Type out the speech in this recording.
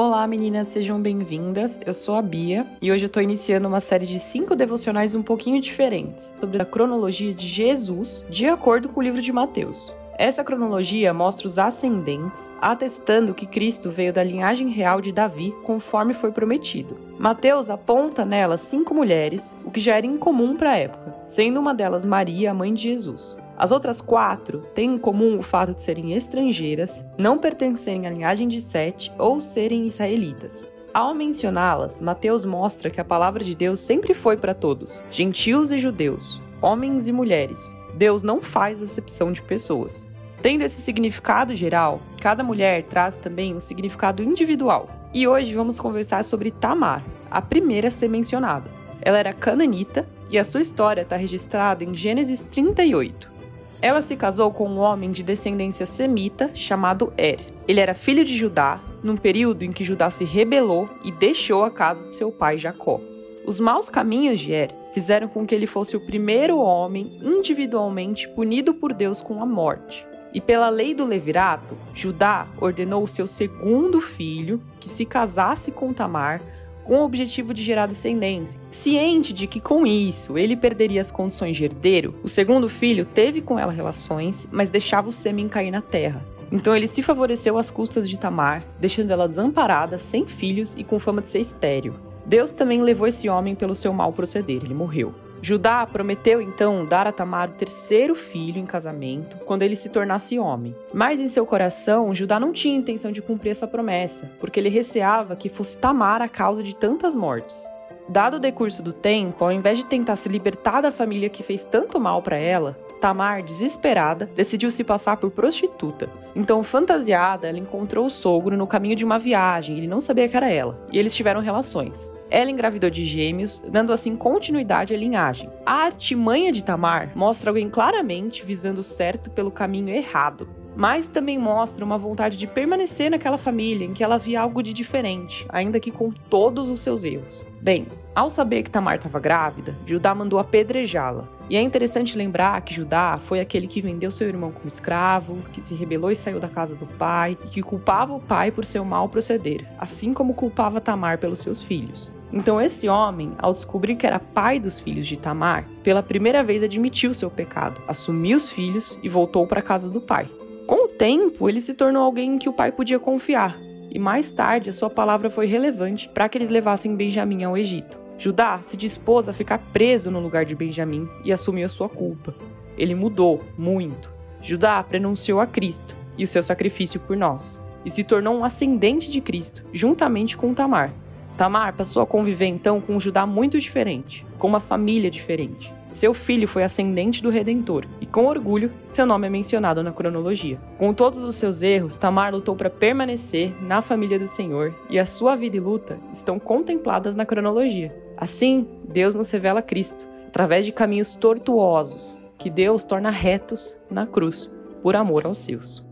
Olá meninas, sejam bem-vindas. Eu sou a Bia e hoje eu tô iniciando uma série de cinco devocionais um pouquinho diferentes sobre a cronologia de Jesus de acordo com o livro de Mateus. Essa cronologia mostra os ascendentes, atestando que Cristo veio da linhagem real de Davi, conforme foi prometido. Mateus aponta nela cinco mulheres, o que já era incomum para a época, sendo uma delas Maria, a mãe de Jesus. As outras quatro têm em comum o fato de serem estrangeiras, não pertencerem à linhagem de Sete ou serem israelitas. Ao mencioná-las, Mateus mostra que a palavra de Deus sempre foi para todos, gentios e judeus, homens e mulheres. Deus não faz acepção de pessoas. Tendo esse significado geral, cada mulher traz também um significado individual. E hoje vamos conversar sobre Tamar, a primeira a ser mencionada. Ela era cananita e a sua história está registrada em Gênesis 38. Ela se casou com um homem de descendência semita chamado Er. Ele era filho de Judá, num período em que Judá se rebelou e deixou a casa de seu pai Jacó. Os maus caminhos de Er fizeram com que ele fosse o primeiro homem individualmente punido por Deus com a morte. E pela lei do levirato, Judá ordenou seu segundo filho que se casasse com Tamar com o objetivo de gerar descendência. Ciente de que com isso ele perderia as condições de herdeiro, o segundo filho teve com ela relações, mas deixava o sêmen cair na terra. Então ele se favoreceu às custas de Tamar, deixando ela desamparada, sem filhos e com fama de ser estéril. Deus também levou esse homem pelo seu mau proceder, ele morreu. Judá prometeu então dar a Tamar o terceiro filho em casamento quando ele se tornasse homem. Mas em seu coração, Judá não tinha intenção de cumprir essa promessa, porque ele receava que fosse Tamar a causa de tantas mortes. Dado o decurso do tempo, ao invés de tentar se libertar da família que fez tanto mal para ela, Tamar, desesperada, decidiu se passar por prostituta. Então, fantasiada, ela encontrou o sogro no caminho de uma viagem, ele não sabia que era ela, e eles tiveram relações. Ela engravidou de gêmeos, dando assim continuidade à linhagem. A artimanha de Tamar mostra alguém claramente visando o certo pelo caminho errado mas também mostra uma vontade de permanecer naquela família em que ela via algo de diferente, ainda que com todos os seus erros. Bem, ao saber que Tamar estava grávida, Judá mandou apedrejá-la. E é interessante lembrar que Judá foi aquele que vendeu seu irmão como escravo, que se rebelou e saiu da casa do pai, e que culpava o pai por seu mau proceder, assim como culpava Tamar pelos seus filhos. Então, esse homem, ao descobrir que era pai dos filhos de Tamar, pela primeira vez admitiu seu pecado, assumiu os filhos e voltou para a casa do pai. Com o tempo, ele se tornou alguém em que o pai podia confiar, e mais tarde a sua palavra foi relevante para que eles levassem Benjamim ao Egito. Judá se dispôs a ficar preso no lugar de Benjamim e assumiu a sua culpa. Ele mudou muito. Judá prenunciou a Cristo e o seu sacrifício por nós, e se tornou um ascendente de Cristo, juntamente com Tamar. Tamar passou a conviver então com um Judá muito diferente, com uma família diferente. Seu filho foi ascendente do Redentor, e com orgulho, seu nome é mencionado na cronologia. Com todos os seus erros, Tamar lutou para permanecer na família do Senhor, e a sua vida e luta estão contempladas na cronologia. Assim, Deus nos revela Cristo, através de caminhos tortuosos, que Deus torna retos na cruz, por amor aos seus.